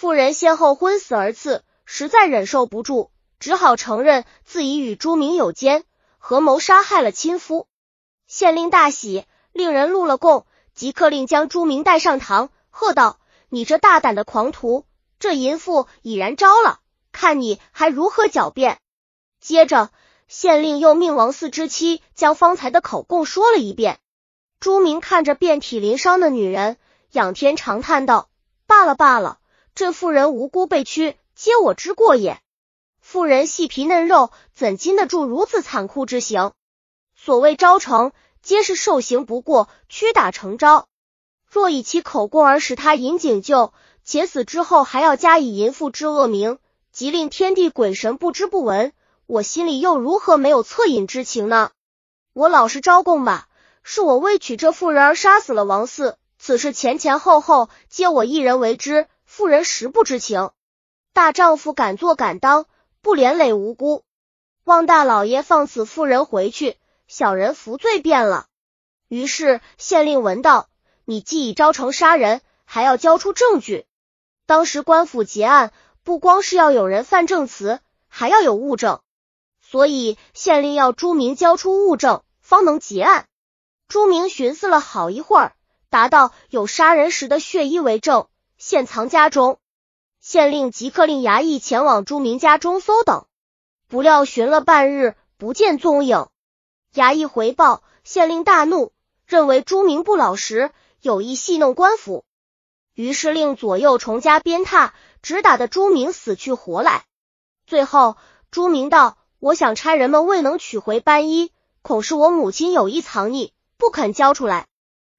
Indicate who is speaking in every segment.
Speaker 1: 妇人先后昏死而次，实在忍受不住，只好承认自己与朱明有奸，合谋杀害了亲夫。县令大喜，令人录了供，即刻令将朱明带上堂，喝道：“你这大胆的狂徒，这淫妇已然招了，看你还如何狡辩！”接着，县令又命王四之妻将方才的口供说了一遍。朱明看着遍体鳞伤的女人，仰天长叹道：“罢了罢了。”这妇人无辜被屈，皆我之过也。妇人细皮嫩肉，怎经得住如此残酷之刑？所谓招成，皆是受刑不过，屈打成招。若以其口供而使他引警救，且死之后还要加以淫妇之恶名，即令天地鬼神不知不闻，我心里又如何没有恻隐之情呢？我老实招供吧，是我为娶这妇人而杀死了王四，此事前前后后皆我一人为之。妇人实不知情，大丈夫敢做敢当，不连累无辜。望大老爷放此妇人回去，小人服罪便了。于是县令闻道：“你既已招成杀人，还要交出证据。当时官府结案，不光是要有人犯证词，还要有物证。所以县令要朱明交出物证，方能结案。”朱明寻思了好一会儿，答道：“有杀人时的血衣为证。”现藏家中，县令即刻令衙役前往朱明家中搜等，不料寻了半日不见踪影。衙役回报，县令大怒，认为朱明不老实，有意戏弄官府，于是令左右重加鞭挞，直打得朱明死去活来。最后，朱明道：“我想差人们未能取回斑衣，恐是我母亲有意藏匿，不肯交出来。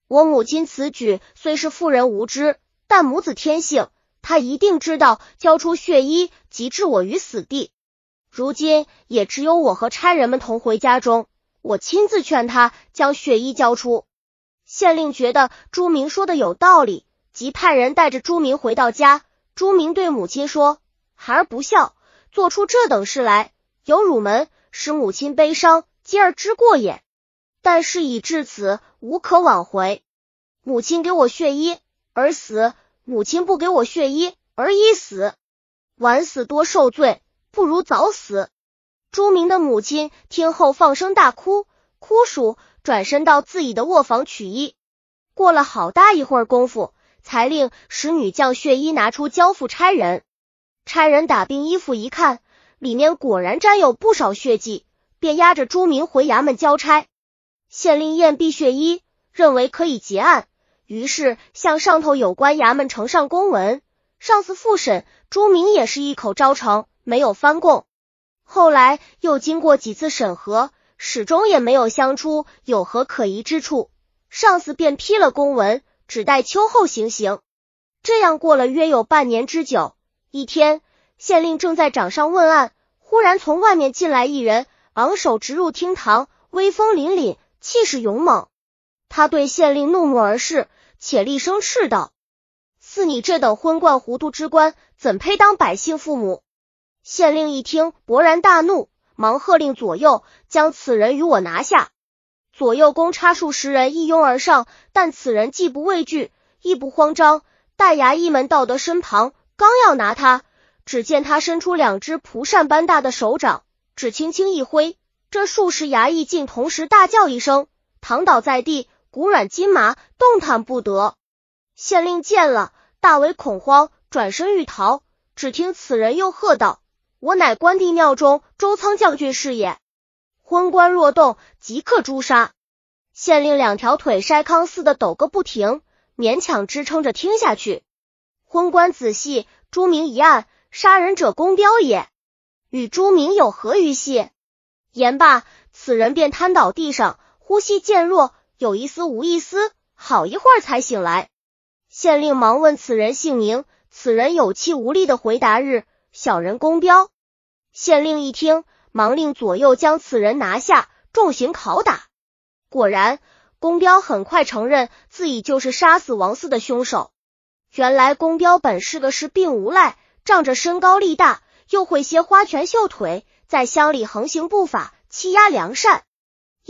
Speaker 1: 我母亲此举虽是妇人无知。”但母子天性，他一定知道交出血衣即置我于死地。如今也只有我和差人们同回家中，我亲自劝他将血衣交出。县令觉得朱明说的有道理，即派人带着朱明回到家。朱明对母亲说：“孩儿不孝，做出这等事来，有辱门，使母亲悲伤，今儿之过也。但事已至此，无可挽回。母亲给我血衣。”而死，母亲不给我血衣，而已死，晚死多受罪，不如早死。朱明的母亲听后放声大哭，哭数转身到自己的卧房取衣，过了好大一会儿功夫，才令使女将血衣拿出交付差人。差人打并衣服一看，里面果然沾有不少血迹，便押着朱明回衙门交差。县令验毕血衣，认为可以结案。于是向上头有关衙门呈上公文，上司复审，朱明也是一口招成，没有翻供。后来又经过几次审核，始终也没有相出有何可疑之处，上司便批了公文，只待秋后行刑。这样过了约有半年之久。一天，县令正在掌上问案，忽然从外面进来一人，昂首直入厅堂，威风凛凛，气势勇猛。他对县令怒目而视。且厉声斥道：“似你这等昏灌糊涂之官，怎配当百姓父母？”县令一听，勃然大怒，忙喝令左右将此人与我拿下。左右公差数十人一拥而上，但此人既不畏惧，亦不慌张。待衙役们到得身旁，刚要拿他，只见他伸出两只蒲扇般大的手掌，只轻轻一挥，这数十衙役竟同时大叫一声，躺倒在地。骨软筋麻，动弹不得。县令见了，大为恐慌，转身欲逃。只听此人又喝道：“我乃关帝庙中周仓将军是也。昏官若动，即刻诛杀。”县令两条腿筛糠似的抖个不停，勉强支撑着听下去。昏官仔细，朱明一案，杀人者公彪也，与朱明有何余系？言罢，此人便瘫倒地上，呼吸渐弱。有一丝无一丝，好一会儿才醒来。县令忙问此人姓名，此人有气无力的回答：“日小人公彪。”县令一听，忙令左右将此人拿下，重刑拷打。果然，公彪很快承认自己就是杀死王四的凶手。原来，公彪本是个是病无赖，仗着身高力大，又会些花拳绣腿，在乡里横行不法，欺压良善。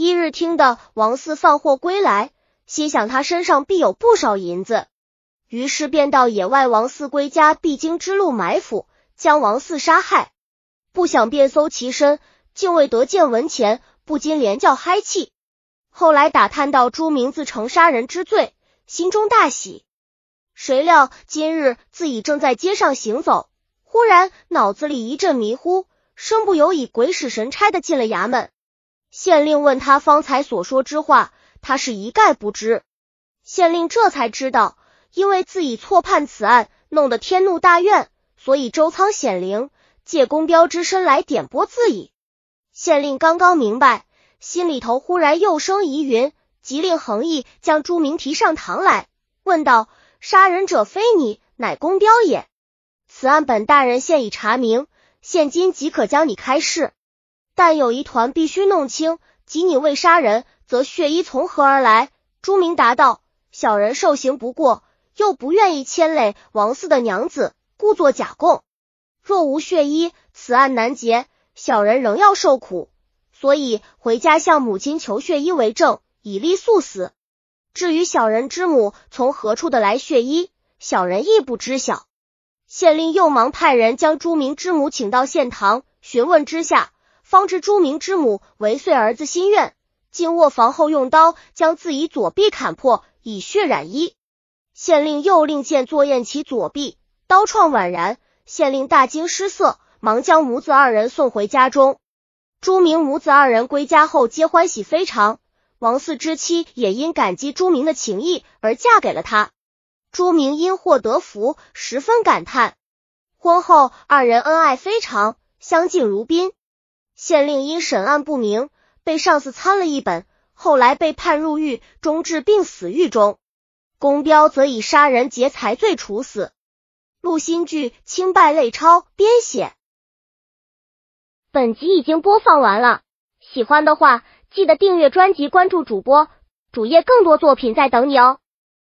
Speaker 1: 一日听得王四放货归来，心想他身上必有不少银子，于是便到野外王四归家必经之路埋伏，将王四杀害。不想便搜其身，竟未得见闻前，不禁连叫嗨气。后来打探到朱明自承杀人之罪，心中大喜。谁料今日自己正在街上行走，忽然脑子里一阵迷糊，身不由已鬼使神差的进了衙门。县令问他方才所说之话，他是一概不知。县令这才知道，因为自己错判此案，弄得天怒大怨，所以周仓显灵借公标之身来点拨自己。县令刚刚明白，心里头忽然又生疑云，即令恒毅将朱明提上堂来，问道：“杀人者非你，乃公标也。此案本大人现已查明，现今即可将你开释。但有一团必须弄清，即你未杀人，则血衣从何而来？”朱明答道。小人受刑不过，又不愿意牵累王四的娘子，故作假供。若无血衣，此案难结，小人仍要受苦，所以回家向母亲求血衣为证，以立速死。至于小人之母从何处的来血衣，小人亦不知晓。县令又忙派人将朱明之母请到县堂询问之下，方知朱明之母为遂儿子心愿，进卧房后用刀将自己左臂砍破。以血染衣，县令又令见作验其左臂，刀创宛然。县令大惊失色，忙将母子二人送回家中。朱明母子二人归家后，皆欢喜非常。王四之妻也因感激朱明的情谊而嫁给了他。朱明因祸得福，十分感叹。婚后二人恩爱非常，相敬如宾。县令因审案不明，被上司参了一本。后来被判入狱，终至病死狱中。公彪则以杀人劫财罪处死。陆新剧清败类抄编写。
Speaker 2: 本集已经播放完了，喜欢的话记得订阅专辑，关注主播主页，更多作品在等你哦。